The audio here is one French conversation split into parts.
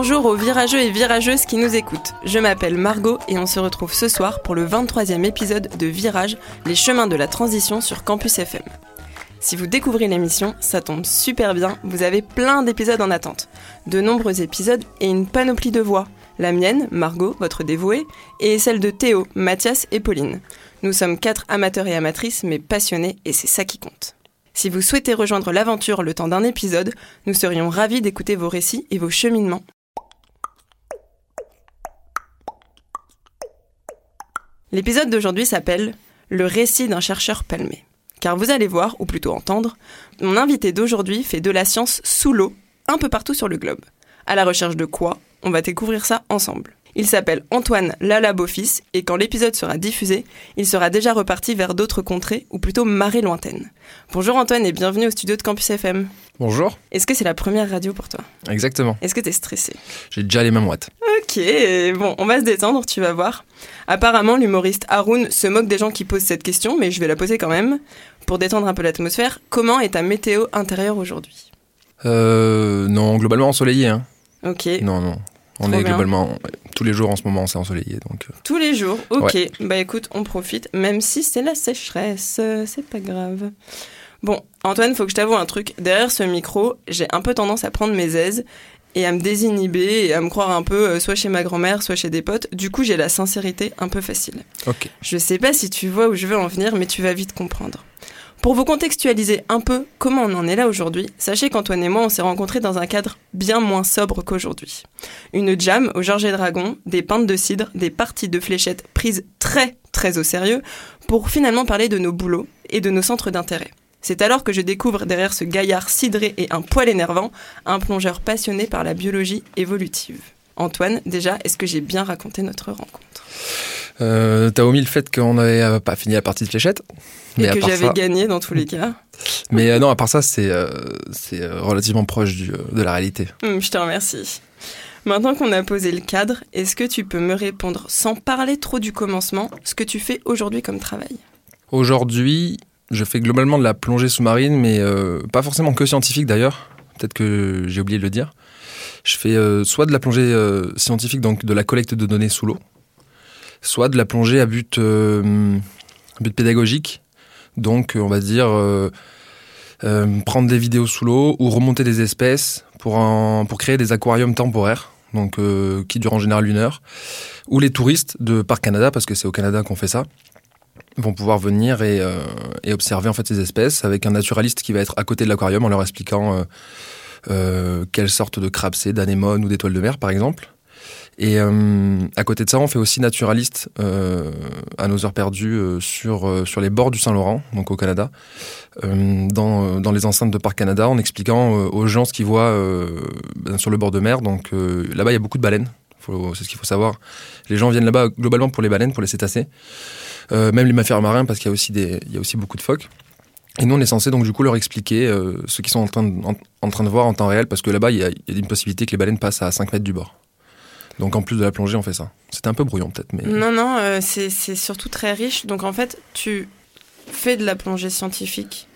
Bonjour aux virageux et virageuses qui nous écoutent. Je m'appelle Margot et on se retrouve ce soir pour le 23e épisode de Virage, les chemins de la transition sur Campus FM. Si vous découvrez l'émission, ça tombe super bien, vous avez plein d'épisodes en attente. De nombreux épisodes et une panoplie de voix. La mienne, Margot, votre dévouée, et celle de Théo, Mathias et Pauline. Nous sommes quatre amateurs et amatrices, mais passionnés, et c'est ça qui compte. Si vous souhaitez rejoindre l'aventure le temps d'un épisode, nous serions ravis d'écouter vos récits et vos cheminements. L'épisode d'aujourd'hui s'appelle Le récit d'un chercheur palmé. Car vous allez voir, ou plutôt entendre, mon invité d'aujourd'hui fait de la science sous l'eau, un peu partout sur le globe. À la recherche de quoi On va découvrir ça ensemble. Il s'appelle Antoine Lalabofis et quand l'épisode sera diffusé, il sera déjà reparti vers d'autres contrées, ou plutôt marées lointaines. Bonjour Antoine et bienvenue au studio de Campus FM. Bonjour. Est-ce que c'est la première radio pour toi? Exactement. Est-ce que t'es stressé? J'ai déjà les mêmes watts. Ok, bon, on va se détendre, tu vas voir. Apparemment, l'humoriste Haroun se moque des gens qui posent cette question, mais je vais la poser quand même. Pour détendre un peu l'atmosphère, comment est ta météo intérieure aujourd'hui? Euh, non, globalement ensoleillé. Hein. Ok, Non, non. On Trop est bien. globalement tous les jours en ce moment, c'est ensoleillé. Donc, euh, tous les jours, ok. Ouais. Bah écoute, on profite, même si c'est la sécheresse, euh, c'est pas grave. Bon, Antoine, faut que je t'avoue un truc. Derrière ce micro, j'ai un peu tendance à prendre mes aises et à me désinhiber et à me croire un peu euh, soit chez ma grand-mère, soit chez des potes. Du coup, j'ai la sincérité un peu facile. ok. Je sais pas si tu vois où je veux en venir, mais tu vas vite comprendre. Pour vous contextualiser un peu comment on en est là aujourd'hui, sachez qu'Antoine et moi, on s'est rencontrés dans un cadre bien moins sobre qu'aujourd'hui. Une jam au Georges et Dragon, des pintes de cidre, des parties de fléchettes prises très très au sérieux pour finalement parler de nos boulots et de nos centres d'intérêt. C'est alors que je découvre derrière ce gaillard cidré et un poil énervant, un plongeur passionné par la biologie évolutive. Antoine, déjà, est-ce que j'ai bien raconté notre rencontre? Euh, T'as omis le fait qu'on n'avait euh, pas fini la partie de fléchette. Et Mais que j'avais ça- gagné dans tous les cas. Mais euh, non, à part ça, c'est euh, c'est relativement proche du, de la réalité. Hum, je te remercie. Maintenant qu'on a posé le cadre, est-ce que tu peux me répondre sans parler trop du commencement ce que tu fais aujourd'hui comme travail? Aujourd'hui, je fais globalement de la plongée sous-marine, mais euh, pas forcément que scientifique d'ailleurs. Peut-être que j'ai oublié de le dire. Je fais euh, soit de la plongée euh, scientifique, donc de la collecte de données sous l'eau, soit de la plongée à but, euh, pédagogique. Donc, on va dire prendre des vidéos sous l'eau ou remonter des espèces pour, créer des aquariums temporaires, donc qui durent en général une heure. Ou les touristes de Parc Canada, parce que c'est au Canada qu'on fait ça vont pouvoir venir et, observer en fait ces espèces avec un naturaliste qui va être à côté de l'aquarium en leur expliquant quelle sorte de crabe c'est, d'anémone ou d'étoile de mer par exemple. Et euh, à côté de ça, on fait aussi naturaliste euh, à nos heures perdues euh, sur, euh, sur les bords du Saint-Laurent, donc au Canada, euh, dans, euh, dans les enceintes de Parc Canada, en expliquant euh, aux gens ce qu'ils voient euh, ben, sur le bord de mer. Donc euh, là-bas, il y a beaucoup de baleines. C'est ce qu'il faut savoir. Les gens viennent là-bas globalement pour les baleines, pour les cétacés. Euh, même les mammifères marins parce qu'il y y a aussi beaucoup de phoques. Et nous, on est censé donc du coup leur expliquer euh, ce qu'ils sont en train, de, en, en train de voir en temps réel parce que là-bas, il y, y a une possibilité que les baleines passent à 5 mètres du bord. Donc en plus de la plongée, on fait ça. C'était un peu brouillon peut-être, mais Non, non, euh, c'est surtout très riche. Donc en fait, tu fais de la plongée scientifique,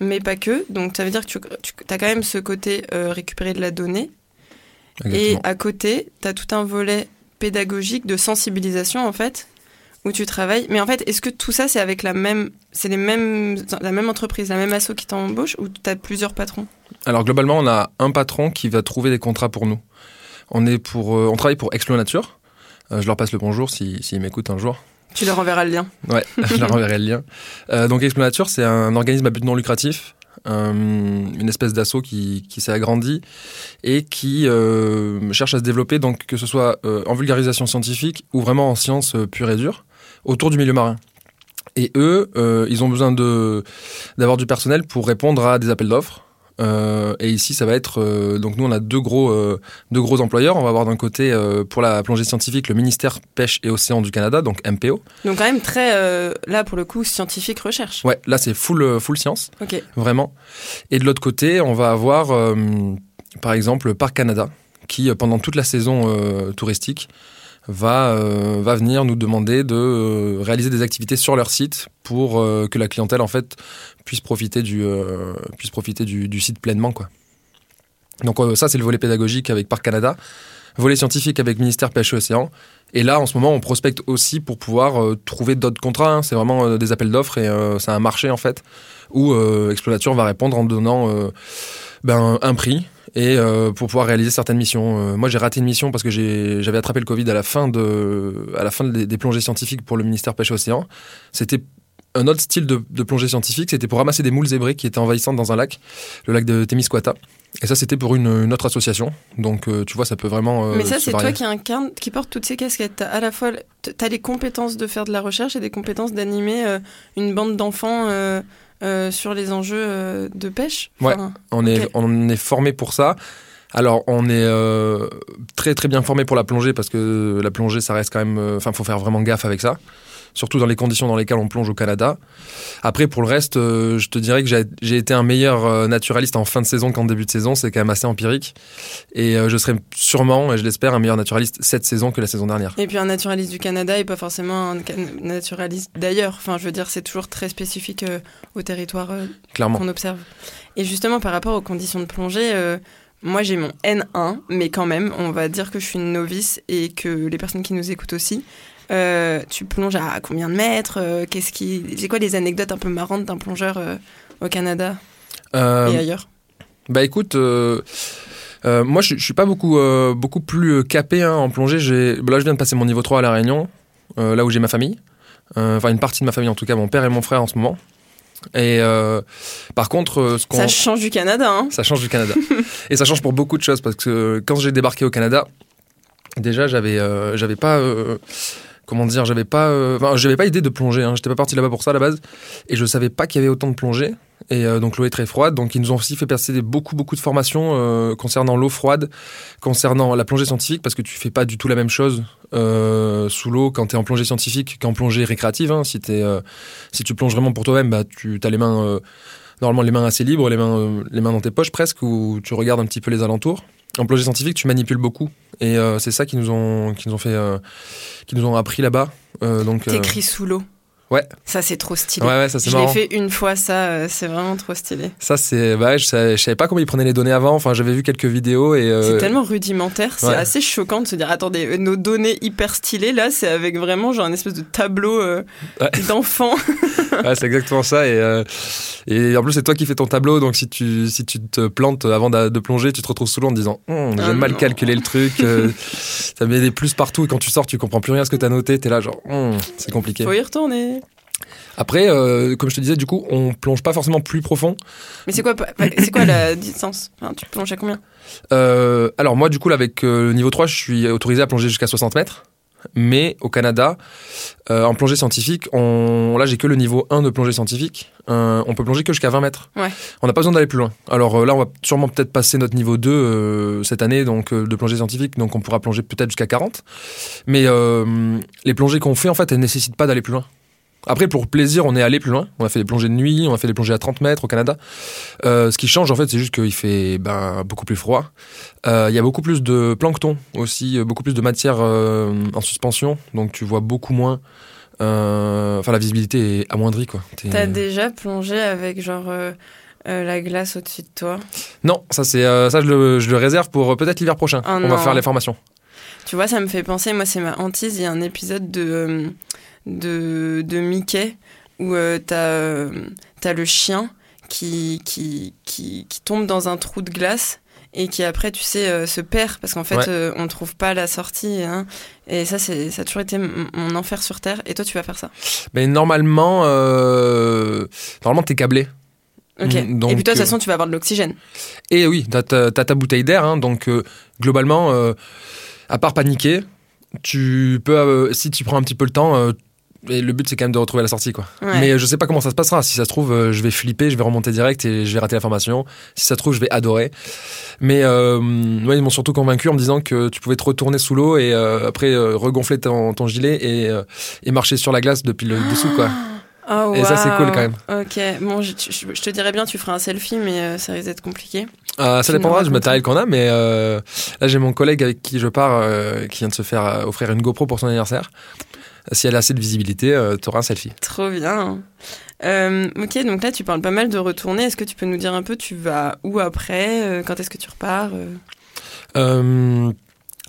mais pas que. Donc ça veut dire que tu, as quand même ce côté euh, récupérer de la donnée. Et à côté, tu as tout un volet pédagogique de sensibilisation en fait, où tu travailles. Mais en fait, est-ce que tout ça c'est avec la même, c'est les mêmes, la même entreprise, la même asso qui t'embauche, ou tu as plusieurs patrons? Alors globalement, on a un patron qui va trouver des contrats pour nous. On est pour, euh, on travaille pour Explo Nature. Euh, je leur passe le bonjour s'ils s'ils m'écoutent un jour. Tu leur enverras le lien. Ouais, je leur enverrai le lien. Euh, donc Explo Nature, c'est un organisme à but non lucratif, une espèce d'assaut qui, qui s'est agrandi et qui cherche à se développer, donc que ce soit en vulgarisation scientifique ou vraiment en sciences pure et dure. Autour du milieu marin. Et eux, euh, ils ont besoin de d'avoir du personnel pour répondre à des appels d'offres. Euh, et ici, ça va être euh, donc nous on a deux gros euh, deux gros employeurs. On va avoir d'un côté pour la plongée scientifique le ministère pêche et océan du Canada, donc MPO. Donc quand même très, là pour le coup, scientifique recherche. Ouais, là c'est full full science, Ok. vraiment. Et de l'autre côté, on va avoir par exemple le Parc Canada qui pendant toute la saison touristique va euh, va venir nous demander de euh, réaliser des activités sur leur site pour euh, que la clientèle en fait puisse profiter du puisse profiter du, site pleinement quoi. Donc ça c'est le volet pédagogique avec Parc Canada, volet scientifique avec ministère pêche océan. Et là en ce moment on prospecte aussi pour pouvoir trouver d'autres contrats. hein. C'est vraiment des appels d'offres et c'est un marché en fait où Explorature va répondre en donnant ben, un prix et euh, pour pouvoir réaliser certaines missions. Euh, moi, j'ai raté une mission parce que j'avais attrapé le Covid à la fin de, à la fin des, des plongées scientifiques pour le ministère pêche océan. C'était un autre style de, de plongée scientifique. C'était pour ramasser des moules zébrées qui étaient envahissantes dans un lac, le lac de Témiscouata. Et ça, c'était pour une, une autre association. Donc, euh, tu vois, ça peut vraiment. euh, Mais ça, c'est toi qui incarne, qui porte toutes ces casquettes. T'as à la fois, t'as les compétences de faire de la recherche et des compétences d'animer euh, une bande d'enfants euh, euh, sur les enjeux euh, de pêche. Enfin, On est, on est formé pour ça. Alors, on est euh, très très bien formé pour la plongée parce que la plongée, ça reste quand même. euh, Enfin, faut faire vraiment gaffe avec ça. Surtout dans les conditions dans lesquelles on plonge au Canada. Après, pour le reste, euh, je te dirais que j'ai été un meilleur euh, naturaliste en fin de saison qu'en début de saison. C'est quand même assez empirique. Et euh, je serai sûrement, et je l'espère, un meilleur naturaliste cette saison que la saison dernière. Et puis un naturaliste du Canada et pas forcément un naturaliste d'ailleurs. Enfin, je veux dire, c'est toujours très spécifique euh, au territoire qu'on observe. Et justement, par rapport aux conditions de plongée, moi j'ai mon N1, mais quand même, on va dire que je suis une novice et que les personnes qui nous écoutent aussi. Euh, tu plonges à combien de mètres euh, Qu'est-ce qui, c'est quoi les anecdotes un peu marrantes d'un plongeur euh, au Canada et ailleurs? Bah écoute, euh, moi je, je suis pas beaucoup, euh, beaucoup plus capé hein, en plongée. Là je viens de passer mon niveau 3 à La Réunion, euh, là où j'ai ma famille. Enfin une partie de ma famille en tout cas, mon père et mon frère en ce moment. Et par contre, ce. Ça change du Canada, hein Ça change du Canada. et ça change pour beaucoup de choses parce que quand j'ai débarqué au Canada, déjà j'avais j'avais pas comment dire, j'avais pas euh, j'avais pas idée de plonger hein. j'étais pas parti là-bas pour ça à la base et je savais pas qu'il y avait autant de plongée et euh, donc l'eau est très froide donc ils nous ont aussi fait passer beaucoup beaucoup de formations euh, concernant l'eau froide, concernant la plongée scientifique parce que tu fais pas du tout la même chose sous l'eau quand tu es en plongée scientifique qu'en plongée récréative hein. si si tu plonges vraiment pour toi-même bah tu as les mains normalement les mains assez libres, les mains, les mains dans tes poches presque, où tu regardes un petit peu les alentours. En plongée scientifique, tu manipules beaucoup, et euh, c'est ça qui nous ont, qui nous ont fait, euh, qui nous ont appris là-bas. Euh, donc, euh, T'écris sous l'eau. Ouais. Ça, c'est trop stylé. ouais, ouais, ça c'est je l'ai fait une fois, ça, c'est vraiment trop stylé. Ça c'est, bah, je, savais, je savais pas comment ils prenaient les données avant. Enfin, j'avais vu quelques vidéos et. C'est tellement rudimentaire, c'est ouais. assez choquant de se dire attendez, nos données hyper stylées là, c'est avec vraiment genre un espèce de tableau Ouais. d'enfant. ouais, c'est exactement ça. Et, euh, et en plus, c'est toi qui fais ton tableau, donc si tu, si tu te plantes avant de, de plonger, tu te retrouves sous l'eau en te disant, Hum, j'ai Ah mal non. calculé le truc. euh, ça met des plus partout et quand tu sors, tu comprends plus rien à ce que t'as noté. T'es là genre, Hum, c'est compliqué. Faut y retourner. Après, euh, comme je te disais, du coup, on plonge pas forcément plus profond. Mais c'est quoi, c'est quoi la distance? Tu plonges à combien? Euh, alors moi, du coup, là, avec euh, le niveau 3, je suis autorisé à plonger jusqu'à 60 mètres. Mais au Canada, euh, en plongée scientifique, on... là j'ai que le niveau 1 de plongée scientifique. Euh, on peut plonger que jusqu'à 20 mètres. Ouais. On n'a pas besoin d'aller plus loin. Alors euh, là, on va sûrement peut-être passer notre niveau 2 euh, cette année donc de plongée scientifique, donc on pourra plonger peut-être jusqu'à 40. Mais les plongées qu'on fait, en fait, elles nécessitent pas d'aller plus loin. Après, pour plaisir, on est allé plus loin. On a fait des plongées de nuit, on a fait des plongées à 30 mètres au Canada. Euh, ce qui change, en fait, c'est juste qu'il fait ben, beaucoup plus froid. Euh, Il y a beaucoup plus de plancton aussi, euh, beaucoup plus de matière euh, en suspension. Donc, tu vois beaucoup moins. Enfin, la visibilité est amoindrie, quoi. T'as déjà plongé avec genre euh, la glace au-dessus de toi? Non, ça, c'est, euh, ça je, le, je le réserve pour euh, peut-être l'hiver prochain. Ah on va faire les formations. Tu vois, ça me fait penser, moi c'est ma hantise, il y a un épisode de, de, de Mickey où euh, t'as euh, t'as le chien qui, qui, qui, qui tombe dans un trou de glace et qui après, tu sais, euh, se perd parce qu'en fait, Ouais. euh, on trouve pas la sortie. hein. et ça, c'est ça a toujours été mon enfer sur Terre. Et toi, tu vas faire ça? Mais normalement, euh, normalement, t'es câblé. Mm, donc, et puis toi, de toute façon, tu vas avoir de l'oxygène. Et oui, t'as ta, t'as ta bouteille d'air, hein, donc globalement, à part paniquer, tu peux, si tu prends un petit peu le temps, Et le but, c'est quand même de retrouver la sortie, quoi. Ouais. Mais euh, je sais pas comment ça se passera. Si ça se trouve, euh, je vais flipper, je vais remonter direct et je vais rater la formation. Si ça se trouve, je vais adorer. Mais euh, ouais, ils m'ont surtout convaincu en me disant que tu pouvais te retourner sous l'eau et euh, après euh, regonfler ton, ton gilet et, et marcher sur la glace depuis le dessous, quoi. Oh, Et ça, c'est cool, quand même. Ok, bon, je, je- je te dirais bien, tu feras un selfie, mais euh, ça risque d'être compliqué. Euh, ça dépendra du matériel qu'on a, mais euh, là j'ai mon collègue avec qui je pars qui vient de se faire offrir une GoPro pour son anniversaire. Si elle a assez de visibilité, euh, t'auras un selfie. Trop bien. Euh, ok, donc là, tu parles pas mal de retourner. Est-ce que tu peux nous dire un peu, tu vas où après Euh, Quand est-ce que tu repars Euh,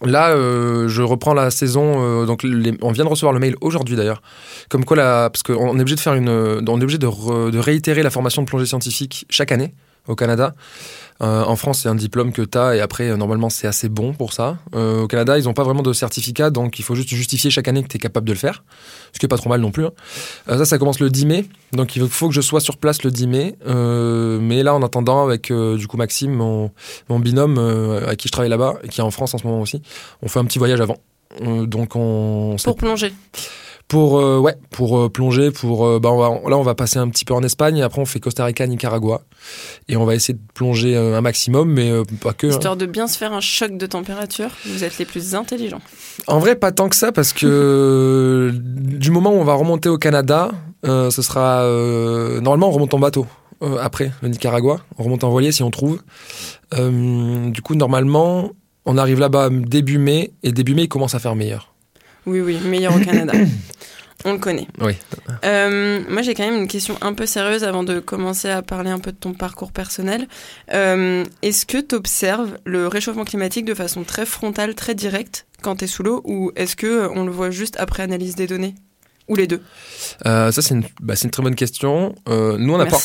là, euh, je reprends la saison. euh, donc, les- on vient de recevoir le mail aujourd'hui d'ailleurs, comme quoi parce qu'on est obligé de faire une, on est obligé de, re- de réitérer la formation de plongée scientifique chaque année au Canada. Euh, en France, c'est un diplôme que tu as et après, euh, normalement, c'est assez bon pour ça. Euh, au Canada, ils n'ont pas vraiment de certificat, donc il faut juste justifier chaque année que tu es capable de le faire, ce qui est pas trop mal non plus. hein. Ça, ça commence le 10 mai, donc il faut que je sois sur place le 10 mai. Mais là, en attendant, avec du coup Maxime, mon, binôme avec qui je travaille là-bas, et qui est en France en ce moment aussi, on fait un petit voyage avant. Donc on Pour plonger. Pour euh, ouais pour euh, plonger pour euh, bah on va, là on va passer un petit peu en Espagne et après on fait Costa Rica Nicaragua et on va essayer de plonger euh, un maximum mais euh, pas que hein. Histoire de bien se faire un choc de température. Vous êtes les plus intelligents. en vrai pas tant que ça parce que du moment où on va remonter au Canada ce sera euh, normalement on remonte en bateau euh, après le Nicaragua on remonte en voilier si on trouve Euh, du coup normalement on arrive là-bas début mai et début mai il commence à faire meilleur Oui, oui, meilleur au Canada. On le connaît. Oui. Euh, moi, j'ai quand même une question un peu sérieuse avant de commencer à parler un peu de ton parcours personnel. Euh, Est-ce que tu observes le réchauffement climatique de façon très frontale, très directe quand tu es sous l'eau ou est-ce que euh, on le voit juste après analyse des données? Ou les deux? Euh, ça c'est une, bah, une très bonne question nous on n'a pas.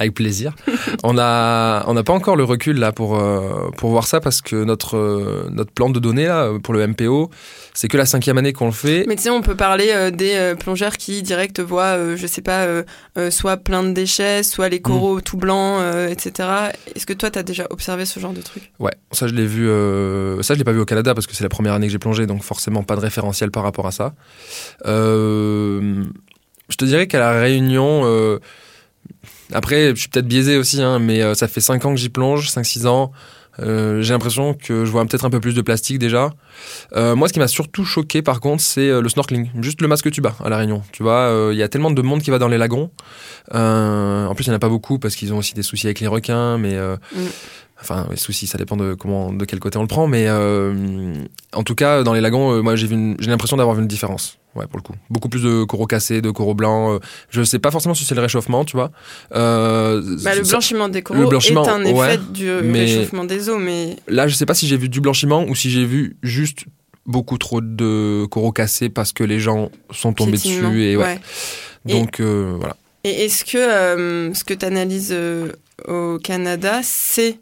Avec plaisir. on a on n'a pas encore le recul là pour euh, pour voir ça parce que notre euh, notre plan de données là pour le MPO c'est que la cinquième année qu'on le fait. Mais tu sais, on peut parler euh, des plongeurs qui direct voient, je sais pas, soit plein de déchets, soit les coraux tout blancs, etc. Est-ce que toi, tu as déjà observé ce genre de truc? Ouais, ça je l'ai vu. ça je l'ai pas vu au Canada parce que c'est la première année que j'ai plongé donc forcément pas de référentiel par rapport à ça. Je te dirais qu'à la Réunion. Après, je suis peut-être biaisé aussi, hein, mais euh, ça fait 5 ans que j'y plonge, 5-6 ans. Euh, j'ai l'impression que je vois peut-être un peu plus de plastique déjà. Euh, moi, ce qui m'a surtout choqué, par contre, c'est le snorkeling. Juste le masque tuba à La Réunion. Tu vois, il y a tellement de monde qui va dans les lagons. En plus, il n'y en a pas beaucoup parce qu'ils ont aussi des soucis avec les requins, mais... Mm. Enfin, les soucis, ça dépend de comment, de quel côté on le prend, mais euh, en tout cas, dans les lagons, euh, moi, j'ai l'impression d'avoir vu une différence. Ouais, pour le coup. Beaucoup plus de coraux cassés, de coraux blancs. euh, je sais pas forcément si c'est le réchauffement, tu vois. Euh, bah, Le blanchiment des coraux blanchiment, est un effet ouais, du réchauffement des eaux, mais Là, je sais pas si j'ai vu du blanchiment ou si j'ai vu juste beaucoup trop de coraux cassés parce que les gens sont tombés dessus et ouais. ouais. Et- Donc euh, voilà. Et est-ce que euh, ce que tu analyses au Canada, c'est.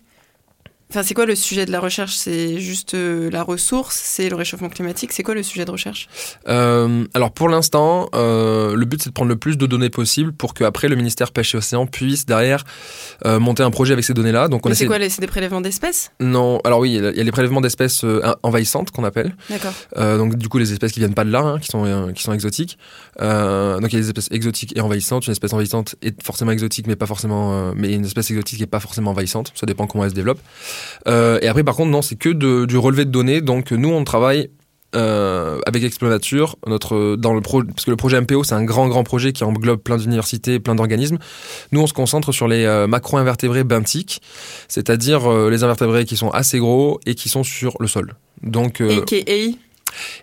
Enfin, c'est quoi le sujet de la recherche? C'est juste euh, la ressource? C'est le réchauffement climatique? C'est quoi le sujet de recherche? Euh, alors pour l'instant, euh, le but c'est de prendre le plus de données possible pour qu'après le ministère Pêche et Océan puisse derrière monter un projet avec ces données-là. Donc on C'est quoi les- C'est des prélèvements d'espèces? Non, alors oui, il y a les prélèvements d'espèces envahissantes qu'on appelle. D'accord. Donc du coup les espèces qui viennent pas de là, hein, qui sont qui sont exotiques. Donc il y a des espèces exotiques et envahissantes. Une espèce envahissante est forcément exotique, mais pas forcément. mais une espèce exotique est pas forcément envahissante. Ça dépend comment elle se développe. Euh, et après par contre non, c'est que du relevé de données. Donc nous on travaille. euh, avec Explonature, notre dans le parce que le projet MPO c'est un grand grand projet qui englobe plein d'universités, plein d'organismes. Nous on se concentre sur les euh, macro-invertébrés benthiques, c'est-à-dire les invertébrés qui sont assez gros et qui sont sur le sol. Donc AKA,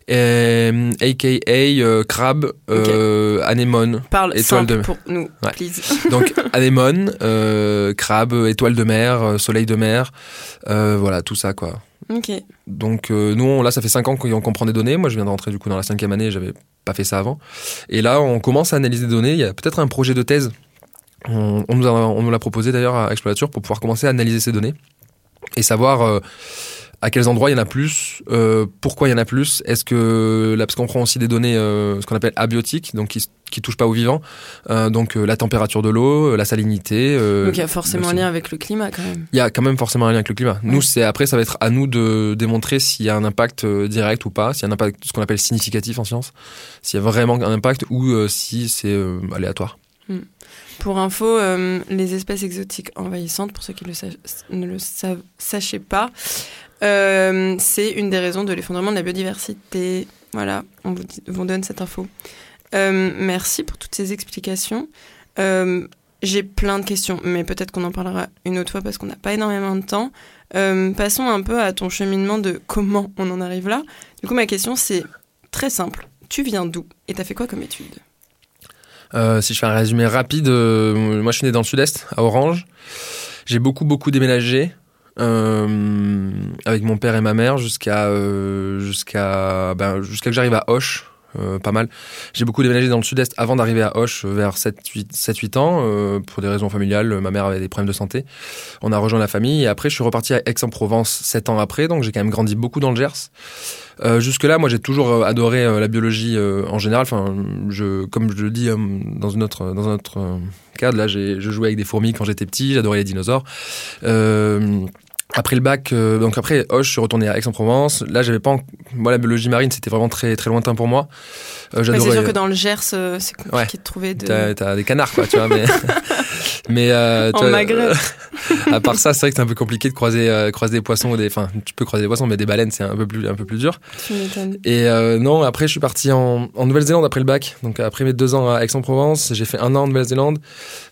euh, aka euh, crabe, euh, anémone. parle étoile de- pour nous, Ouais. please. Donc anémone, euh, crabe, étoile de mer, euh, soleil de mer, euh, voilà tout ça quoi. ok. Donc euh, nous on- là ça fait 5 ans qu'on qu'on prend des données. Moi je viens de rentrer du coup dans la cinquième année, j'avais pas fait ça avant. Et là on commence à analyser des données. Il y a peut-être un projet de thèse. On, on nous l'a proposé d'ailleurs à Explorature pour pouvoir commencer à analyser ces données et savoir euh, à quels endroits il y en a plus, euh, pourquoi il y en a plus, est-ce que là parce qu'on prend aussi des données euh, ce qu'on appelle abiotiques, donc qui qui touchent pas au vivant, euh, donc la température de l'eau, la salinité. Donc il y a forcément un lien avec le climat quand même. Il y a quand même forcément un lien avec le climat. Nous, Ouais. c'est après, ça va être à nous de démontrer s'il y a un impact direct ou pas, s'il y a un impact, ce qu'on appelle significatif en science, s'il y a vraiment un impact ou si c'est aléatoire. Pour info, euh, les espèces exotiques envahissantes, pour ceux qui le ne le savent, sachaient pas, euh, c'est une des raisons de l'effondrement de la biodiversité. Voilà, on vous, donne cette info. Euh, merci pour toutes ces explications. Euh, J'ai plein de questions, mais peut-être qu'on en parlera une autre fois parce qu'on n'a pas énormément de temps. Passons un peu à ton cheminement de comment on en arrive là. Du coup, ma question, c'est très simple. Tu viens d'où et t'as fait quoi comme études Euh, si je fais un résumé rapide, moi je suis né dans le sud-est, à Orange. J'ai beaucoup beaucoup déménagé euh, avec mon père et ma mère jusqu'à euh, jusqu'à ben, jusqu'à que j'arrive à Auch. euh, pas mal. J'ai beaucoup déménagé dans le sud-est avant d'arriver à Auch euh, vers 7-8 ans euh, pour des raisons familiales. Ma mère avait des problèmes de santé. On a rejoint la famille et après je suis reparti à Aix-en-Provence 7 ans après. Donc j'ai quand même grandi beaucoup dans le Gers. Euh, Jusque-là, moi, j'ai toujours euh, adoré la biologie euh, en général. Enfin, je, comme je le dis dans une autre, dans un autre cadre, là, je jouais avec des fourmis quand j'étais petit. J'adorais les dinosaures. Après le bac, euh, donc après Hoche, je suis retourné à Aix-en-Provence. Là, j'avais pas, en- moi, la biologie marine, c'était vraiment très, très lointain pour moi. Euh, Ouais, C'est j'adorais. sûr que dans le Gers, euh, c'est compliqué Ouais. de trouver de... T'as, des canards, quoi, tu vois, mais. mais euh, En Maghreb. à part ça, c'est vrai que c'est un peu compliqué de croiser, euh, croiser des poissons ou des. Enfin, tu peux croiser des poissons, mais des baleines, c'est un peu plus, un peu plus dur. Tu m'étonnes. Et euh, non, après, je suis parti en, en Nouvelle-Zélande après le bac. Donc, après mes deux ans à Aix-en-Provence, j'ai fait un an en Nouvelle-Zélande.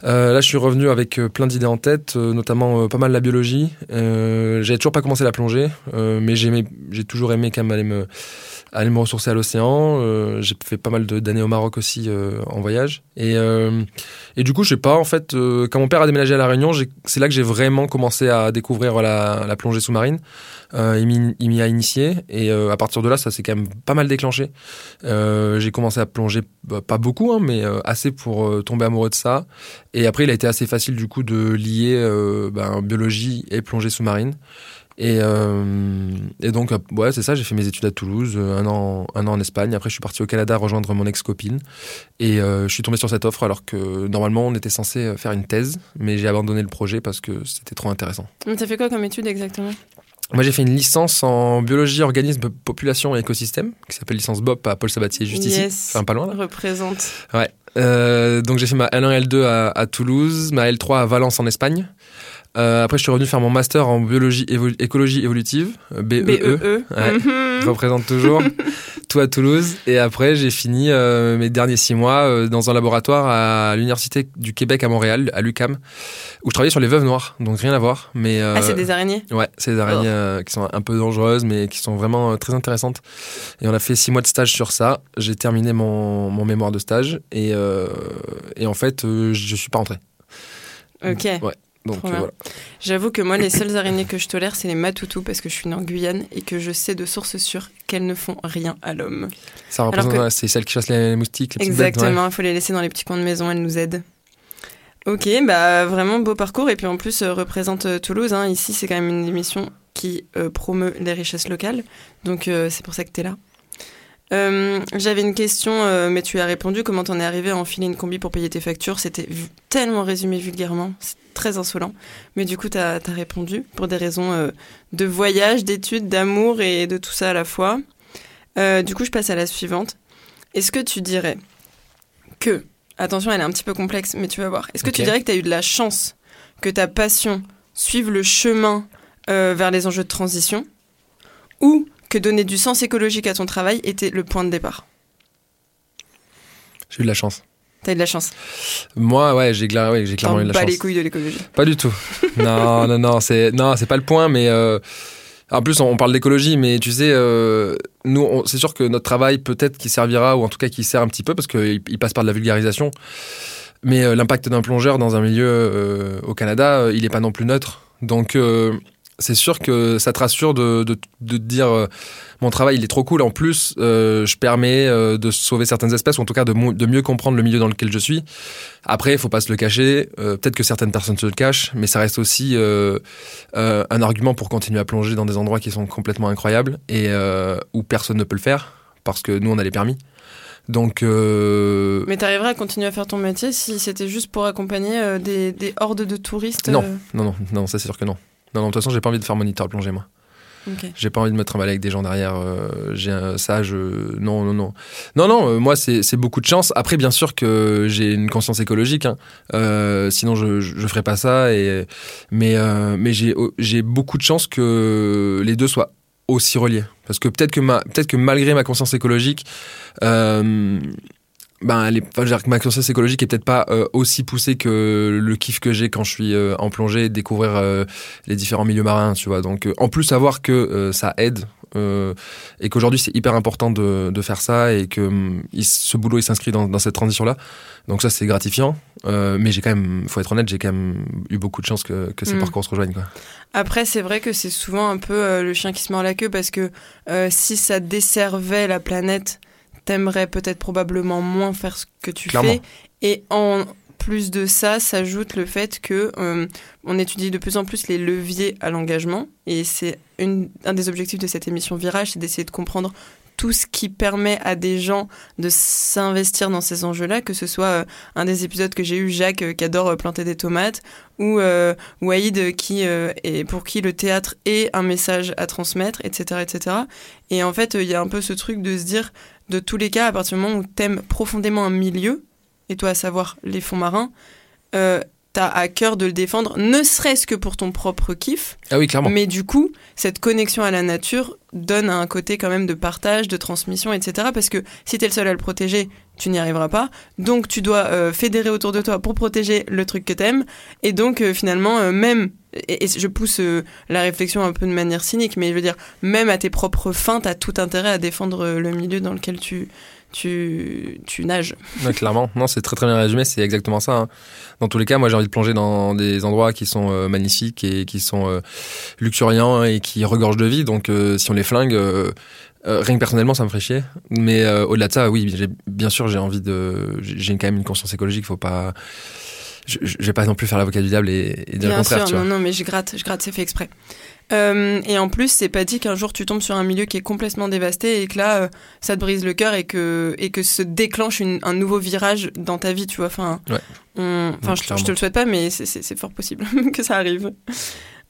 Euh, là, je suis revenu avec euh, plein d'idées en tête, euh, notamment euh, pas mal la biologie. Euh, J'avais toujours pas commencé la plongée, euh, mais j'ai toujours aimé quand même aller me, aller me ressourcer à l'océan. Euh, j'ai fait pas mal d'années au Maroc aussi euh, en voyage. Et, euh, et du coup, je sais pas, en fait, euh, quand mon père a déménagé à La Réunion, c'est là que j'ai vraiment commencé à découvrir la, la plongée sous-marine. Euh, il m'y a initié et à partir de là, ça s'est quand même pas mal déclenché. J'ai commencé à plonger, bah, pas beaucoup, hein, mais assez pour tomber amoureux de ça. Et après, il a été assez facile du coup de lier ben, biologie et plongée sous-marine. Et, euh, et donc, euh, ouais, c'est ça, j'ai fait mes études à Toulouse, euh, un an, un an en Espagne. Après, je suis parti au Canada rejoindre mon ex-copine. Et euh, je suis tombé sur cette offre alors que normalement, on était censé faire une thèse, mais j'ai abandonné le projet parce que c'était trop intéressant. Mais T'as fait quoi comme étude exactement? Moi, j'ai fait une licence en biologie, organisme, population et écosystème, qui s'appelle licence BOP à Paul Sabatier, juste ici. Yes. Enfin, pas loin, là. Représente. Euh, donc, j'ai fait ma L1 L2 à, à Toulouse, ma L3 à Valence en Espagne. Euh, après, je suis revenu faire mon master en biologie écologie évolutive, euh, BEE. BEE. Ouais. Mhm. Je représente toujours tout à Toulouse. Et après, j'ai fini euh, mes derniers six mois euh, dans un laboratoire à l'Université du Québec à Montréal, à l'UCAM, où je travaillais sur les veuves noires. Donc, rien à voir. Mais, Ah, c'est des araignées? Ouais, c'est des araignées euh, qui sont un peu dangereuses, mais qui sont vraiment très intéressantes. Et on a fait six mois de stage sur ça. J'ai terminé mon, mon mémoire de stage et, et en fait, je suis pas rentré. Ok. Ouais. Donc voilà. J'avoue que moi, les seules araignées que je tolère, c'est les matoutous parce que je suis née en Guyane et que je sais de sources sûres qu'elles ne font rien à l'homme. Ça représente, que- ouais, c'est celles qui chassent les moustiques, les bêtes, ouais. Exactement, il faut les laisser dans les petits coins de maison, elles nous aident. Ok, bah vraiment beau parcours et puis en plus euh, représente euh, Toulouse. hein. Ici, c'est quand même une émission qui euh, promeut les richesses locales, donc c'est pour ça que t'es là. Euh, J'avais une question, euh, mais tu as répondu. Comment t'en es arrivé à enfiler une combi pour payer tes factures? C'était tellement résumé vulgairement, c'est très insolent. Mais du coup, t'as as répondu pour des raisons euh, de voyage, d'études, d'amour et de tout ça à la fois. Du coup, je passe à la suivante. Est-ce que tu dirais que, attention, elle est un petit peu complexe, mais tu vas voir. Est-ce que tu dirais que tu as eu de la chance que ta passion suive le chemin vers les enjeux de transition? Ou que donner du sens écologique à ton travail était le point de départ J'ai eu de la chance. T'as eu de la chance. Moi, ouais, j'ai cla- ouais, j'ai clairement eu de la bats chance. les couilles de l'écologie. Pas du tout. non, non, non, c'est non, c'est pas le point, mais euh, en plus on parle d'écologie, mais tu sais, euh, nous, c'est sûr que notre travail peut-être qui servira ou en tout cas qui sert un petit peu parce qu'il il passe par de la vulgarisation. Mais euh, l'impact d'un plongeur dans un milieu au Canada, il est pas non plus neutre. Donc c'est sûr que ça te rassure de, de, de te dire euh, mon travail il est trop cool. En plus, euh, je permets euh, de sauver certaines espèces, ou en tout cas de, de mieux comprendre le milieu dans lequel je suis. Après, il faut pas se le cacher. Peut-être que certaines personnes se le cachent, mais ça reste aussi un argument pour continuer à plonger dans des endroits qui sont complètement incroyables et où personne ne peut le faire parce que nous on a les permis. Donc euh, Mais t'arriverais à continuer à faire ton métier si c'était juste pour accompagner euh, des, des hordes de touristes Non. non non non ça c'est sûr que non. Non non de toute façon j'ai pas envie de faire moniteur de plongée moi. J'ai pas envie de me trimballer avec des gens derrière. euh, j'ai un- ça, je non non non non non. euh, moi, c'est beaucoup de chance. Après, bien sûr que j'ai une conscience écologique. hein. Euh, sinon, je, je ferais pas ça. Et mais mais j'ai j'ai beaucoup de chance que les deux soient aussi reliés. Parce que peut-être que ma peut-être que malgré ma conscience écologique. Ben, enfin, je veux dire que ma conscience écologique est peut-être pas euh, aussi poussée que le kiff que j'ai quand je suis euh, en plongée, découvrir euh, les différents milieux marins, tu vois. Donc, en plus, savoir que ça aide et qu'aujourd'hui c'est hyper important de, de faire ça et que il- ce boulot il s'inscrit dans, dans cette transition-là. Donc ça c'est gratifiant, mais j'ai quand même, faut être honnête, j'ai quand même eu beaucoup de chance que, que ces Mm. parcours se rejoignent. Quoi. Après, c'est vrai que c'est souvent un peu le chien qui se mord la queue parce que si ça desservait la planète, t'aimerais peut-être probablement moins faire ce que tu Clairement. fais. Et en plus de ça, s'ajoute le fait que euh, on étudie de plus en plus les leviers à l'engagement. Et c'est une- un des objectifs de cette émission Virage, c'est d'essayer de comprendre tout ce qui permet à des gens de s'investir dans ces enjeux-là, que ce soit euh, un des épisodes que j'ai eu, Jacques euh, qui adore euh, planter des tomates, ou Waïd qui est pour qui le théâtre est un message à transmettre, etc., etc. Et en fait, il y a un peu ce truc de se dire, de tous les cas, à partir du moment où t'aimes profondément un milieu, et toi à savoir les fonds marins, euh, t'as à cœur de le défendre, ne serait-ce que pour ton propre kiff. Ah oui, clairement. Mais du coup, cette connexion à la nature donne un côté quand même de partage, de transmission, etc. Parce que si t'es le seul à le protéger, tu n'y arriveras pas. Donc tu dois euh, fédérer autour de toi pour protéger le truc que t'aimes. Et donc euh, finalement, euh, même, et, et je pousse la réflexion un peu de manière cynique, mais je veux dire, même à tes propres fins, t'as tout intérêt à défendre le milieu dans lequel tu, tu, tu nages. Ouais, clairement, non, c'est très très bien résumé, c'est exactement ça. hein. Dans tous les cas, moi j'ai envie de plonger dans des endroits qui sont euh, magnifiques et qui sont euh, luxuriants et qui regorgent de vie. Donc euh, si on les flingue, rien que personnellement, ça me ferait chier. Mais au-delà de ça, oui, bien sûr, j'ai envie de, j'ai quand même une conscience écologique. Faut pas, je, je vais pas non plus faire l'avocat du diable et, et dire le contraire, sûr, tu vois. non, non, mais je gratte, je gratte, c'est fait exprès. Euh, et en plus, c'est pas dit qu'un jour tu tombes sur un milieu qui est complètement dévasté et que là, euh, ça te brise le cœur et que, et que se déclenche une- un nouveau virage dans ta vie, tu vois. Enfin, Ouais. on- enfin, je, je te le souhaite pas, mais c'est- c'est c'est fort possible que ça arrive.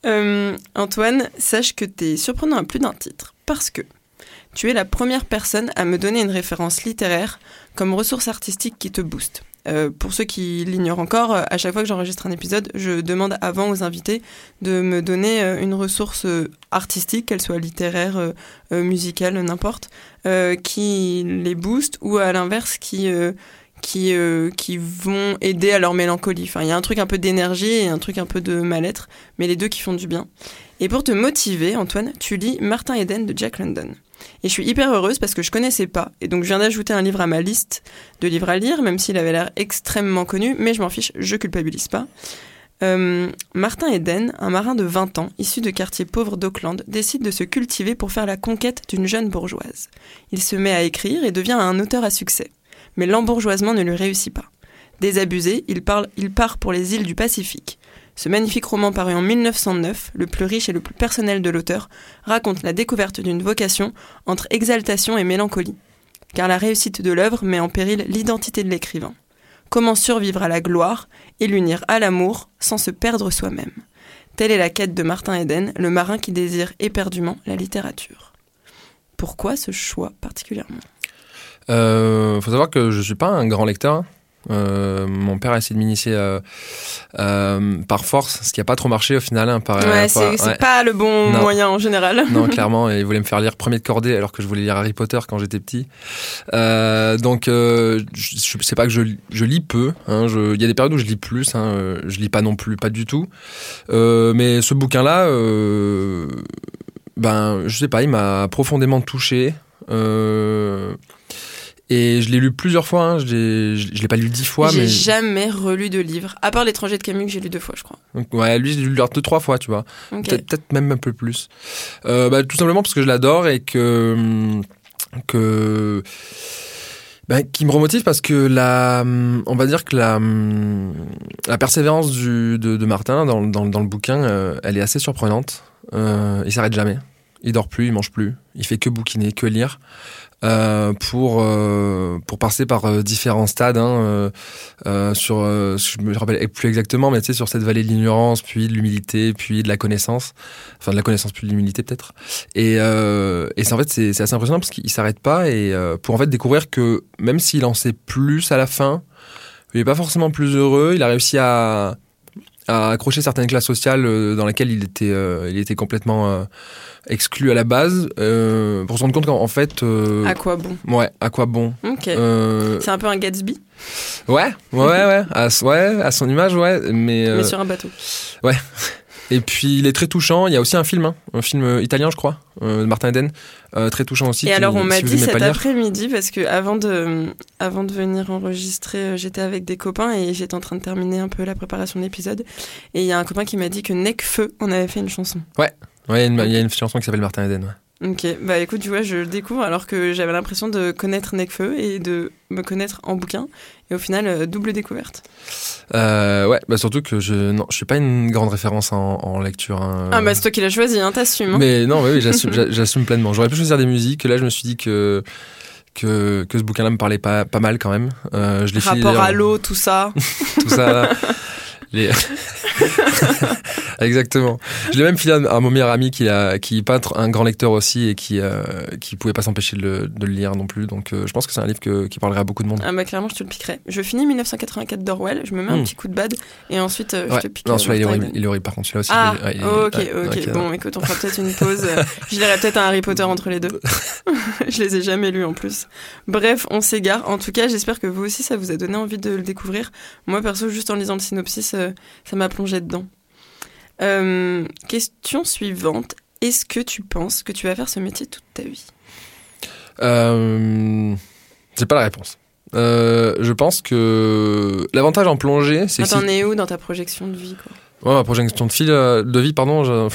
Euh, Antoine, sache que t'es surprenant à plus d'un titre parce que tu es la première personne à me donner une référence littéraire comme ressource artistique qui te booste. Euh, pour ceux qui l'ignorent encore, à chaque fois que j'enregistre un épisode, je demande avant aux invités de me donner euh, une ressource euh, artistique, qu'elle soit littéraire, musicale, n'importe, qui les booste ou à l'inverse qui qui qui vont aider à leur mélancolie. Enfin, il y a un truc un peu d'énergie et un truc un peu de mal-être, mais les deux qui font du bien. Et pour te motiver, Antoine, tu lis Martin Eden de Jack London. Et je suis hyper heureuse parce que je connaissais pas. Et donc je viens d'ajouter un livre à ma liste de livres à lire, même s'il avait l'air extrêmement connu, mais je m'en fiche, je culpabilise pas. Euh, Martin Eden, un marin de 20 ans, issu de quartiers pauvres d'Auckland, décide de se cultiver pour faire la conquête d'une jeune bourgeoise. Il se met à écrire et devient un auteur à succès. Mais l'embourgeoisement ne lui réussit pas. Désabusé, il, part pour les îles du Pacifique. Ce magnifique roman paru en 1909, le plus riche et le plus personnel de l'auteur, raconte la découverte d'une vocation entre exaltation et mélancolie. Car la réussite de l'œuvre met en péril l'identité de l'écrivain. Comment survivre à la gloire et l'unir à l'amour sans se perdre soi-même? Telle est la quête de Martin Eden, le marin qui désire éperdument la littérature. Pourquoi ce choix particulièrement? Euh, faut savoir que je suis pas un grand lecteur. Euh, mon père a essayé de m'initier euh, euh, par force, ce qui a pas trop marché au final. hein, par, Ouais, par- c'est ouais. pas le bon Non. moyen en général. Non, clairement, il voulait me faire lire premier de cordée alors que je voulais lire Harry Potter quand j'étais petit. Donc, je, sais pas que je, je lis peu. hein, Il y a des périodes où je lis plus. Hein, je lis pas non plus, pas du tout. Mais ce bouquin-là, ben, je sais pas, il m'a profondément touché. Euh, Et je l'ai lu plusieurs fois, hein. je je l'ai pas lu dix fois, J'ai mais. jamais relu de livre, à part L'étranger de Camus que j'ai lu deux fois, je crois. Donc, ouais, lui, je l'ai lu deux, trois fois, tu vois. Ok. Peut-être même un peu plus. Euh, bah, tout simplement parce que je l'adore et que. hum, que bah, qui me remotive parce que la, hum, on va dire que la, hum, la persévérance du, de, de Martin dans, dans, dans le bouquin, euh, elle est assez surprenante. Euh, il s'arrête jamais. Il dort plus, il mange plus. Il fait que bouquiner, que lire. Euh, pour euh, pour passer par euh, différents stades hein, sur je me rappelle plus exactement mais tu sais sur cette vallée de l'ignorance puis de l'humilité puis de la connaissance. Enfin de la connaissance puis de l'humilité peut-être. Et et c'est en fait c'est assez impressionnant parce qu'il s'arrête pas et pour en fait découvrir que même s'il en sait plus à la fin il est pas forcément plus heureux il a réussi à à accrocher certaines classes sociales euh, dans lesquelles il était euh, il était complètement euh, exclu à la base pour se rendre compte qu'en en fait À quoi bon? Ouais à quoi bon? Ok. C'est un peu un Gatsby, ouais ouais ouais ouais à, ouais à son image ouais mais, mais sur un bateau. Et puis il est très touchant il y a aussi un film hein, un film euh, italien je crois euh, de Martin Eden euh, très touchant aussi Et qui- alors, on m'a si dit cet après-midi, parce que avant de, avant de venir enregistrer, j'étais avec des copains et j'étais en train de terminer un peu la préparation de l'épisode. Et il y a un copain qui m'a dit que Necfeu en avait fait une chanson. ouais il y a une, il y a une chanson qui s'appelle Martin Eden ouais. Ok, bah écoute, tu vois, je le découvre alors que j'avais l'impression de connaître Necfeu et de me connaître en bouquin. Et au final, euh, double découverte. Euh, ouais bah surtout que je non je suis pas une grande référence en, en lecture hein. Ah bah c'est toi qui l'as choisi, hein, t'assumes. hein. Mais non, oui, oui, j'assume, j'a- j'assume pleinement. J'aurais pu choisir des musiques. Là, je me suis dit que que, que ce bouquin-là me parlait pas, pas mal quand même. Euh, je l'ai Rapport à l'eau, tout ça. tout ça. Les... Exactement. Je l'ai même filé à, mon meilleur ami qui a qui est tr- un grand lecteur aussi et qui euh, qui pouvait pas s'empêcher de le, de le lire non plus. Donc, euh, je pense que c'est un livre que, qui parlerait à beaucoup de monde. Ah bah clairement, je te le piquerai. Je finis 1984 d'Orwell, je me mets un Hmm. petit coup de bad et ensuite euh, je te pique. Non, euh, celui-là, il est horrible. Eden. Il est horrible. Par contre, celui-là aussi. Ah, il est- ouais, il est- ok, ok. bon, écoute, on fera peut-être une pause. Je lirai peut-être un Harry Potter entre les deux. je les ai jamais lus en plus. Bref, on s'égare. En tout cas, j'espère que vous aussi, ça vous a donné envie de le découvrir. Moi, perso, juste en lisant le synopsis, ça m'a plongé dedans. Euh, question suivante. Est-ce que tu penses que tu vas faire ce métier toute ta vie? Euh, c'est pas la réponse. Euh, je pense que l'avantage en plongée, c'est que T'en es où dans ta projection de vie quoi? Ouais, ma projection de fil euh, de vie, pardon. Je,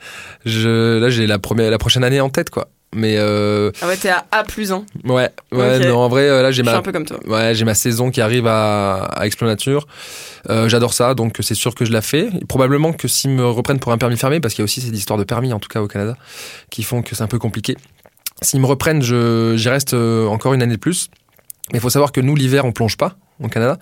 je- là, j'ai la première, la prochaine année en tête, quoi. Mais euh, Ah ouais, t'es à A plus 1. ouais, ouais, non, en vrai, euh, là, j'ai ma, un peu comme toi. ouais, j'ai ma saison qui arrive à, à Explonature. Euh, J'adore ça, donc c'est sûr que je la fais. Et probablement que s'ils me reprennent pour un permis fermé, parce qu'il y a aussi ces histoires de permis, en tout cas au Canada, qui font que c'est un peu compliqué. S'ils me reprennent, je, j'y reste encore une année de plus. Mais il faut savoir que nous, l'hiver, on plonge pas au Canada.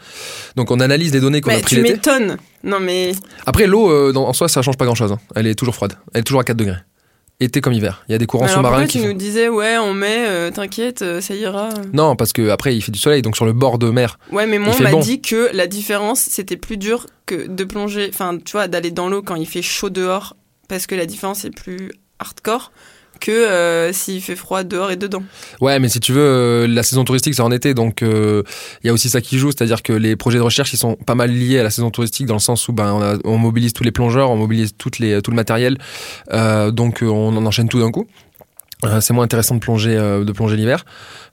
Donc on analyse les données qu'on a Mais prises tu l'été. m'étonnes. Non mais Après, l'eau, euh, en soi, ça change pas grand chose. Elle est toujours froide. Elle est toujours à 4 degrés. Été comme hiver. Il y a des courants Alors sous-marins qui tu font- nous disais ouais on met euh, t'inquiète euh, ça ira Non, parce que après, il fait du soleil, donc sur le bord de mer. ouais mais moi Il on m'a bon. dit que la différence c'était plus dur que de plonger enfin tu vois d'aller dans l'eau quand il fait chaud dehors parce que la différence est plus hardcore que euh, s'il fait froid dehors et dedans Ouais, mais si tu veux, euh, la saison touristique, c'est en été, donc euh, il y a aussi ça qui joue, c'est-à-dire que les projets de recherche, ils sont pas mal liés à la saison touristique, dans le sens où ben, on, mobilise tous les plongeurs, on mobilise tout le matériel, euh, donc euh, on en enchaîne tout d'un coup. Euh, c'est moins intéressant de plonger euh, de plonger l'hiver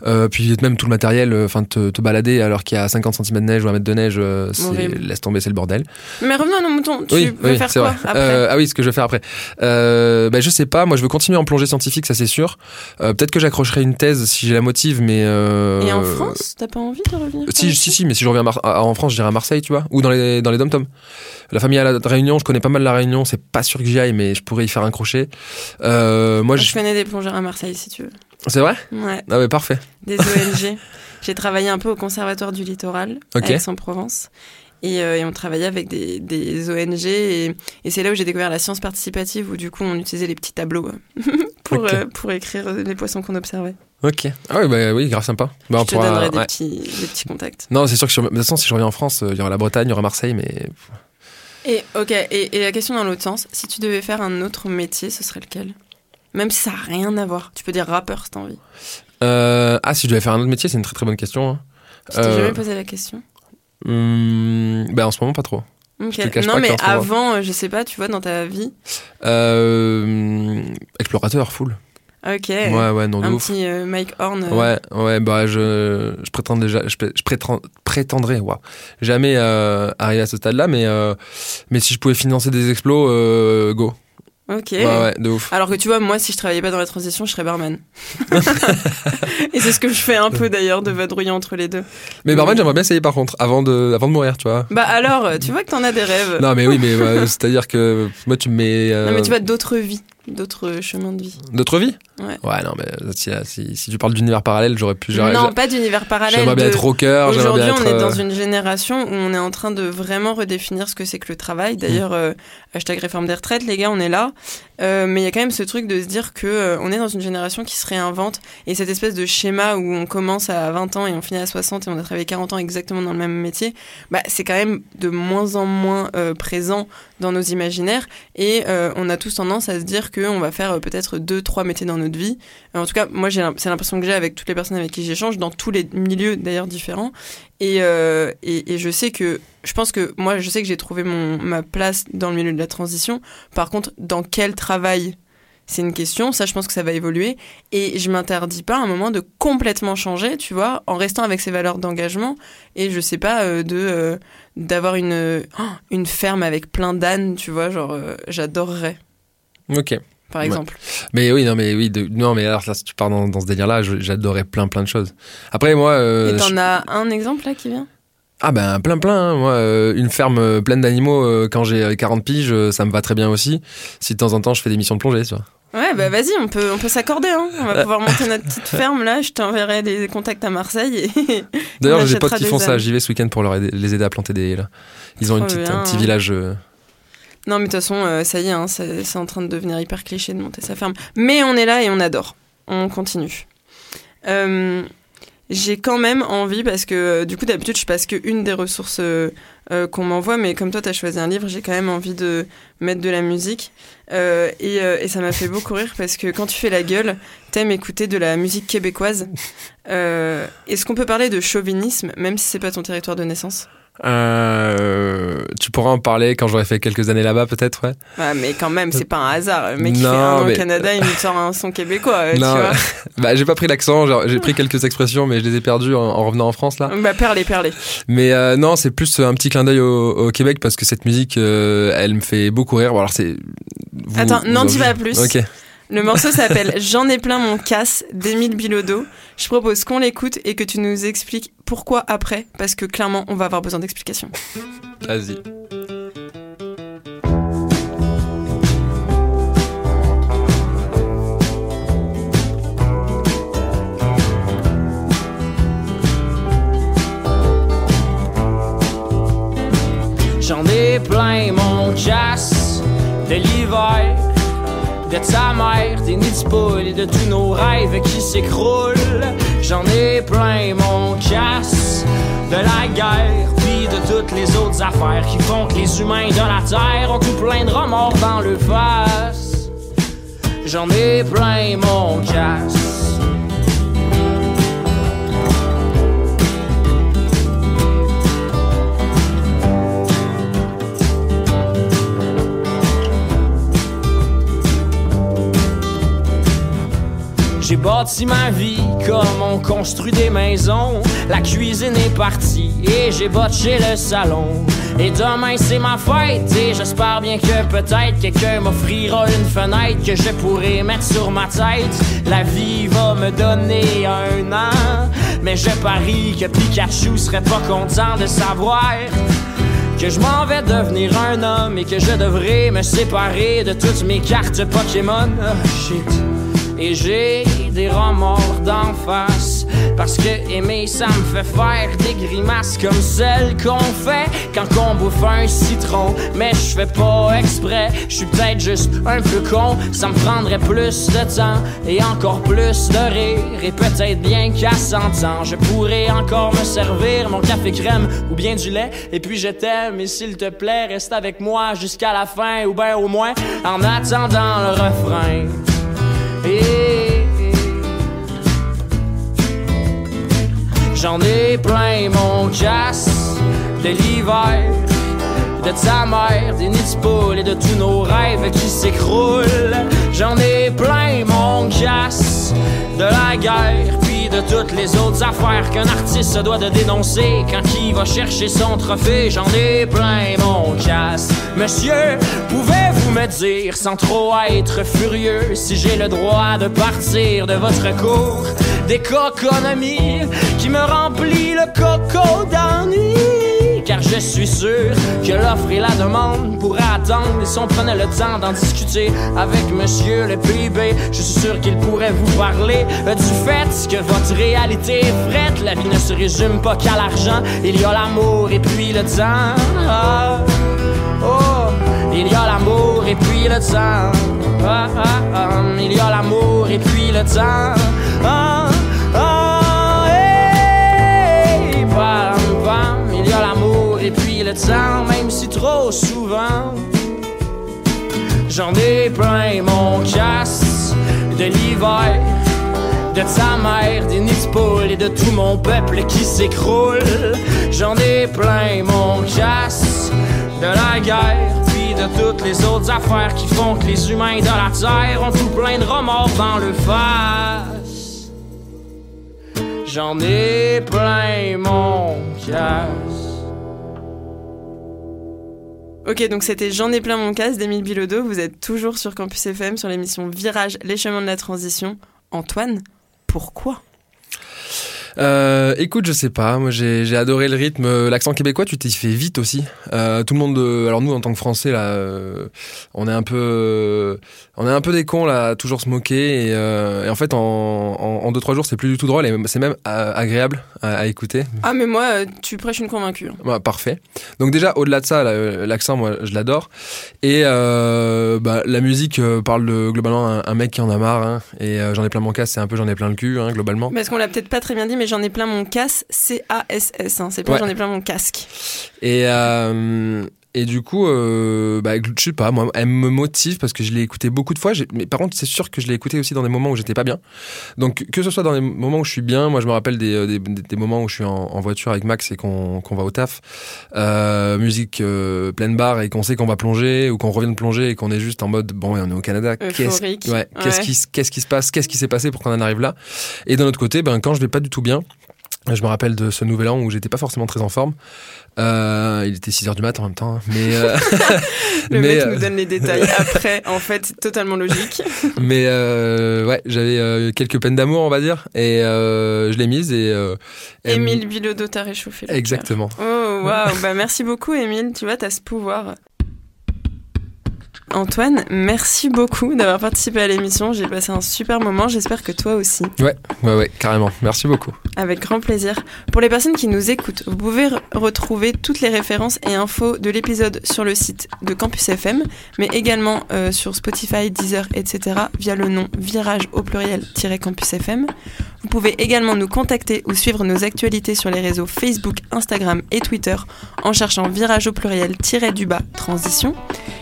euh, puis même tout le matériel enfin te, te balader alors qu'il y a 50 cm de neige ou un mètre de neige euh, c'est laisse tomber c'est le bordel mais revenons à nos moutons tu oui, veux oui, faire quoi vrai. après Euh, ah oui, ce que je vais faire après. Euh, bah, je sais pas. Moi, je veux continuer en plongée scientifique, ça c'est sûr. Euh, Peut-être que j'accrocherai une thèse si j'ai la motive, mais. Euh, et en France t'as pas envie de revenir Si, si, si, mais si je reviens Mar- en France, j'irai à Marseille, tu vois, ou dans les dans les dom La famille à la Réunion, je connais pas mal la Réunion. C'est pas sûr que j'y aille, mais je pourrais y faire un crochet. Moi, je je... connais des plongeurs à Marseille si tu veux c'est vrai? ouais Ah ouais, parfait. des ONG. J'ai travaillé un peu au Conservatoire du Littoral, Ok. à Aix-en-Provence. Et, euh, et on travaillait avec des, des ONG. Et, et c'est là où j'ai découvert la science participative, où du coup on utilisait les petits tableaux euh, pour, euh, pour écrire les poissons qu'on observait. Ok. Ah oui, bah oui, grave sympa. Bah, on je te pourra- donnerai des, ouais. petits, des petits contacts. Non, c'est sûr que sur- de toute façon, si je reviens en France, il y aura la Bretagne, il y aura Marseille, mais Et ok, et, et la question dans l'autre sens, si tu devais faire un autre métier, ce serait lequel? Même si ça n'a rien à voir. Tu peux dire rappeur si t'as envie. euh, ah, si je devais faire un autre métier, c'est une très très bonne question. hein. Je t'ai Euh, jamais posé la question? Hum, bah en ce moment pas trop. Te Non, mais moment- avant, euh, je sais pas, tu vois, dans ta vie. Euh, explorateur, full. Ok. Ouais, ouais, non, de Un ouf. petit Mike Horn. Ouais, ouais, bah je, je prétends déjà, je, pré- je prétends- prétendrai, jamais arriver à ce stade-là, mais mais si je pouvais financer des explos, go. Ok. Ouais, ouais, de ouf. Alors que tu vois, moi, si je travaillais pas dans la transition, je serais barman. Et c'est ce que je fais un peu d'ailleurs, de vadrouiller entre les deux. Mais barman, j'aimerais bien essayer par contre, avant de, avant de mourir, tu vois. Bah alors, euh, tu vois que t'en as des rêves. Non, mais oui, mais c'est-à-dire que moi, tu me mets euh, Non, mais tu vois d'autres vies, d'autres chemins de vie. d'autres vies? Ouais. Ouais, non, mais si, si, si tu parles d'univers parallèle, j'aurais pu. Non, pas d'univers parallèle. J'aimerais bien de- être rocker, Aujourd'hui, on être. est euh, dans une génération où on est en train de vraiment redéfinir ce que c'est que le travail. D'ailleurs, euh, hashtag réforme des retraites, les gars, on est là. Euh, mais il y a quand même ce truc de se dire que euh, on est dans une génération qui se réinvente et cette espèce de schéma où on commence à 20 ans et on finit à 60 et on a travaillé 40 ans exactement dans le même métier, bah, c'est quand même de moins en moins euh, présent dans nos imaginaires et on a tous tendance à se dire qu'on va faire peut-être deux, trois métiers dans notre vie. En tout cas, moi, c'est l'impression que j'ai avec toutes les personnes avec qui j'échange, dans tous les milieux d'ailleurs différents. Et, euh, et, et je sais que, je pense que moi, je sais que j'ai trouvé mon, ma place dans le milieu de la transition. Par contre, dans quel travail c'est une question, ça je pense que ça va évoluer et je m'interdis pas à un moment de complètement changer, tu vois, en restant avec ces valeurs d'engagement et je sais pas euh, de euh, d'avoir une oh, une ferme avec plein d'ânes, tu vois, genre j'adorerais Ok. Par Ouais. exemple. Mais oui, non, mais oui, de- non, mais alors là, si tu pars dans, dans ce délire-là, j'adorais plein, plein de choses. Après, moi, euh, et t'en je- as un exemple là qui vient? Ah ben plein, plein. hein. Moi, euh, une ferme euh, pleine d'animaux euh, quand j'ai euh, 40 piges, ça me va très bien aussi. Si de temps en temps, je fais des missions de plongée, tu vois. Ouais, bah vas-y, on peut, on peut s'accorder. Hein. On va pouvoir monter notre petite ferme là. Je t'enverrai des contacts à Marseille. Et... D'ailleurs, j'ai des potes qui font ça. ânes. J'y vais ce week-end pour leur aider- les aider à planter des. Là. Ils ont une petite, bien. un petit village. euh, non, mais de toute façon, euh, ça y est, hein, c'est en train de devenir hyper cliché de monter sa ferme. Mais on est là et on adore. On continue. Euh, J'ai quand même envie, parce que euh, du coup, d'habitude, je passe qu'une des ressources qu'on m'envoie, mais comme toi, tu as choisi un livre, j'ai quand même envie de mettre de la musique. Et, et ça m'a fait beaucoup rire parce que quand tu fais la gueule, t'aimes écouter de la musique québécoise. Est-ce qu'on peut parler de chauvinisme, même si c'est pas ton territoire de naissance? Euh, tu pourras en parler quand j'aurai fait quelques années là-bas, peut-être, ouais. Ouais, mais quand même, c'est pas un hasard. Le mec qui fait Non, un an au Canada, il nous sort un son québécois, euh, tu Non, vois. Bah, j'ai pas pris l'accent. J'ai pris quelques expressions, mais je les ai perdues en, en revenant en France là. Bah, perlez, perlez. Mais euh, non, c'est plus un petit clin d'œil au, au Québec parce que cette musique, euh, elle me fait beaucoup rire. Bon, alors c'est. Attends, n'en en dis pas plus. Ok. Le morceau s'appelle J'en ai plein mon casse d'Émile Bilodeau. Je propose qu'on l'écoute et que tu nous expliques pourquoi après, parce que clairement, on va avoir besoin d'explications. Vas-y. J'en ai plein mon casse de l'hiver, de ta mère, des nids de poules et de tous nos rêves qui s'écroulent. J'en ai plein mon casse de la guerre, puis de toutes les autres affaires qui font que les humains de la terre ont tout plein de remords dans le face. J'en ai plein mon casse. J'ai bâti ma vie comme on construit des maisons. La cuisine est partie et j'ai botché le salon. Et demain c'est ma fête et j'espère bien que peut-être quelqu'un m'offrira une fenêtre que je pourrai mettre sur ma tête. La vie va me donner un an, mais je parie que Pikachu serait pas content de savoir que je m'en vais devenir un homme et que je devrais me séparer de toutes mes cartes Pokémon. Oh, shit. Et j'ai des remords d'en face. Parce que aimer ça me fait faire des grimaces Comme celles qu'on fait quand on bouffe un citron. Mais je fais pas exprès, je suis peut-être juste un peu con. Ça me prendrait plus de temps et encore plus de rire. Et peut-être bien qu'à 100 ans Je pourrais encore me servir mon café crème ou bien du lait. Et puis je t'aime et s'il te plaît reste avec moi jusqu'à la fin Ou bien au moins en attendant le refrain. Et J'en ai plein mon casse de l'hiver, de ta mère, des nids de poules et de tous nos rêves qui s'écroulent. J'en ai plein mon casse de la guerre, puis de toutes les autres affaires qu'un artiste doit de dénoncer quand il va chercher son trophée. J'en ai plein mon casse. Monsieur, pouvez-vous me dire sans trop être furieux si j'ai le droit de partir de votre cours d'économie qui me remplit le coco d'ennui? car je suis sûr que l'offre et la demande pourraient attendre. Et si on prenait le temps d'en discuter avec monsieur le PIB, je suis sûr qu'il pourrait vous parler du fait que votre réalité est frette. La vie ne se résume pas qu'à l'argent, il y a l'amour et puis le temps. Ah, oh, il y a l'amour et puis le temps. Ah, ah, ah, il y a l'amour et puis le temps. J'en ai plein mon casse de l'hiver, de ta mère, des nids et de tout mon peuple qui s'écroule. J'en ai plein mon casse de la guerre, puis de toutes les autres affaires qui font que les humains de la terre ont tout plein de remords dans le face. J'en ai plein mon casse. Ok, donc c'était J'en ai plein mon casse d'Émile Bilodeau. Vous êtes toujours sur Campus FM sur l'émission Virage, les chemins de la transition. Antoine, pourquoi? Euh, écoute, je sais pas. Moi, j'ai j'ai adoré le rythme, l'accent québécois. Tu t'y fais vite aussi. Euh, tout le monde. alors nous, en tant que Français, là, euh, on est un peu, euh, on est un peu des cons là, toujours se moquer. Et, euh, et en fait, en, en, en deux trois jours, c'est plus du tout drôle et c'est même euh, agréable à, à écouter. Ah, mais moi, tu prêches une convaincue. Ouais, parfait. Donc déjà, au-delà de ça, là, l'accent, moi, je l'adore. Et euh, bah, la musique parle de globalement un, un mec qui en a marre. hein. et euh, j'en ai plein mon casse, c'est un peu j'en ai plein le cul, hein, globalement. Parce qu'on l'a peut-être pas très bien dit, mais j'en ai plein mon casse, C-A-S-S. Hein. C'est pas Ouais. j'en ai plein mon casque. Et euh, et du coup, euh, bah, je sais pas, moi, elle me motive parce que je l'ai écouté beaucoup de fois. Mais par contre, c'est sûr que je l'ai écouté aussi dans des moments où j'étais pas bien. Donc, que ce soit dans des moments où je suis bien, moi, je me rappelle des, euh, des, des moments où je suis en, en voiture avec Max et qu'on va au taf, euh, musique euh, pleine barre et qu'on sait qu'on va plonger ou qu'on revient de plonger et qu'on est juste en mode bon, on est au Canada. Ouais, qui, qu'est-ce qui se passe? Qu'est-ce qui s'est passé pour qu'on en arrive là? Et d'un autre côté, ben, quand je vais pas du tout bien. Je me rappelle de ce nouvel an où j'étais pas forcément très en forme. Euh, il était 6 heures du matin en même temps. hein. Mais, euh, Le mais, mec euh, nous donne les détails après. En fait, totalement logique. mais euh, ouais, j'avais euh, quelques peines d'amour, on va dire. Et euh, je l'ai mise et. Euh, Émile Bilodeau t'a réchauffé. le cœur. Exactement. Oh, waouh. Bah, merci beaucoup, Émile. Tu vois, t'as ce pouvoir. Antoine, merci beaucoup d'avoir participé à l'émission. J'ai passé un super moment. J'espère que toi aussi. Ouais, ouais, ouais, carrément. Merci beaucoup. Avec grand plaisir. Pour les personnes qui nous écoutent, vous pouvez re- retrouver toutes les références et infos de l'épisode sur le site de Campus FM, mais également euh, sur Spotify, Deezer, etc. via le nom virage au pluriel-campus FM. Vous pouvez également nous contacter ou suivre nos actualités sur les réseaux Facebook, Instagram et Twitter en cherchant virage au pluriel-du-bas transition.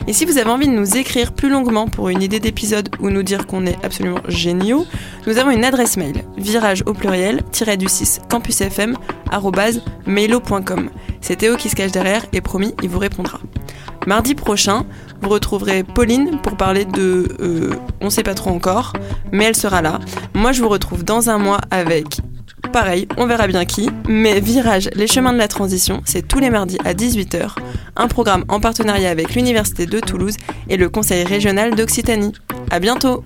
Et si vous avez envie de nous écrire plus longuement pour une idée d'épisode ou nous dire qu'on est absolument géniaux, nous avons une adresse mail virage au pluriel du 6 campusfm arobase mailo.com. C'est Théo qui se cache derrière et promis, il vous répondra. Mardi prochain, vous retrouverez Pauline pour parler de euh, on sait pas trop encore, mais elle sera là. Moi, je vous retrouve dans un mois avec Pareil, on verra bien qui, mais Virage, les chemins de la transition, c'est tous les mardis à 18h, un programme en partenariat avec l'Université de Toulouse et le Conseil régional d'Occitanie. À bientôt!